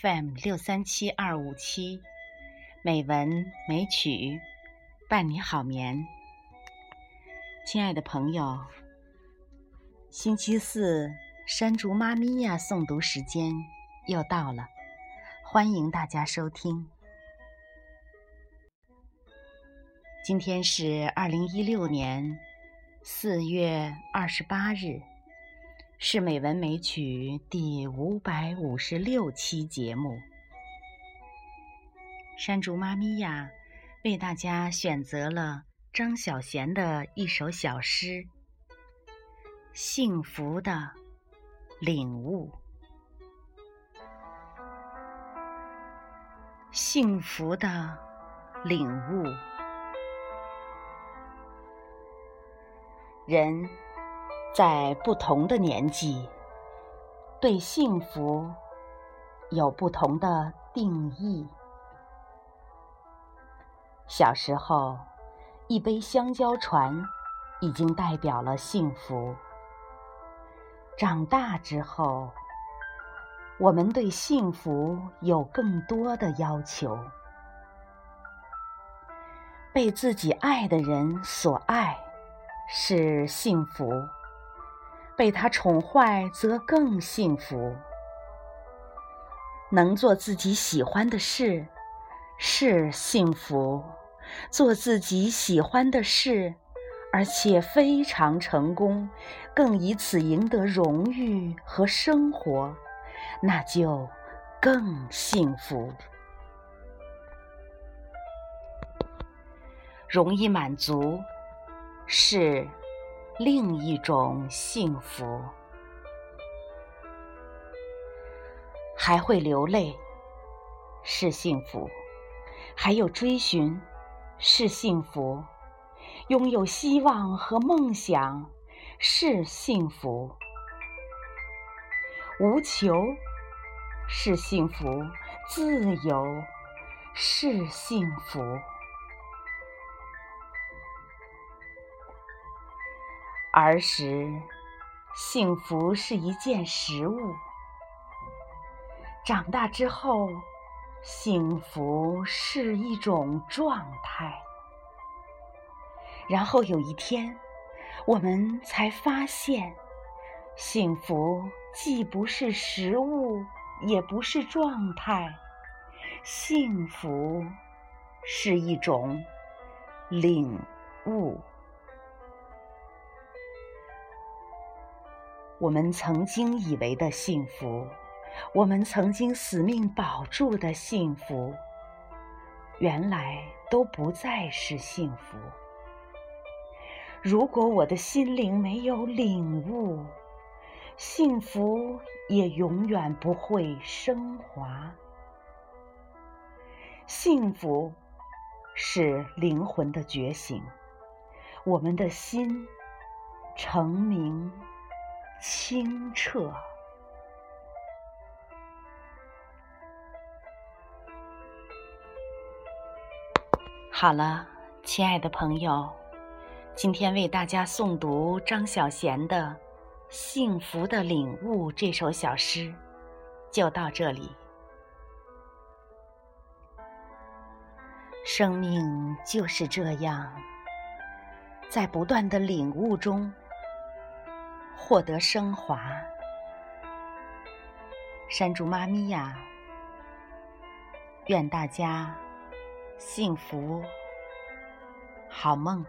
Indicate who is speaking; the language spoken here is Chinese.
Speaker 1: FM 六三七二五七，美文美曲伴你好眠。亲爱的朋友，星期四山竹妈咪呀诵读时间又到了，欢迎大家收听。今天是二零一六年四月二十八日。是美文美曲第五百五十六期节目，山竹妈咪呀，为大家选择了张小娴的一首小诗《幸福的领悟》。幸福的领悟，人。在不同的年纪，对幸福有不同的定义。小时候，一杯香蕉船已经代表了幸福。长大之后，我们对幸福有更多的要求：被自己爱的人所爱是幸福。被他宠坏，则更幸福。能做自己喜欢的事，是幸福；做自己喜欢的事，而且非常成功，更以此赢得荣誉和生活，那就更幸福。容易满足，是。另一种幸福，还会流泪，是幸福；还有追寻，是幸福；拥有希望和梦想，是幸福；无求，是幸福；自由，是幸福。儿时，幸福是一件食物；长大之后，幸福是一种状态。然后有一天，我们才发现，幸福既不是食物，也不是状态，幸福是一种领悟。我们曾经以为的幸福，我们曾经死命保住的幸福，原来都不再是幸福。如果我的心灵没有领悟，幸福也永远不会升华。幸福是灵魂的觉醒，我们的心成明。清澈。好了，亲爱的朋友，今天为大家诵读张小娴的《幸福的领悟》这首小诗，就到这里。生命就是这样，在不断的领悟中。获得升华，山竹妈咪呀，愿大家幸福，好梦。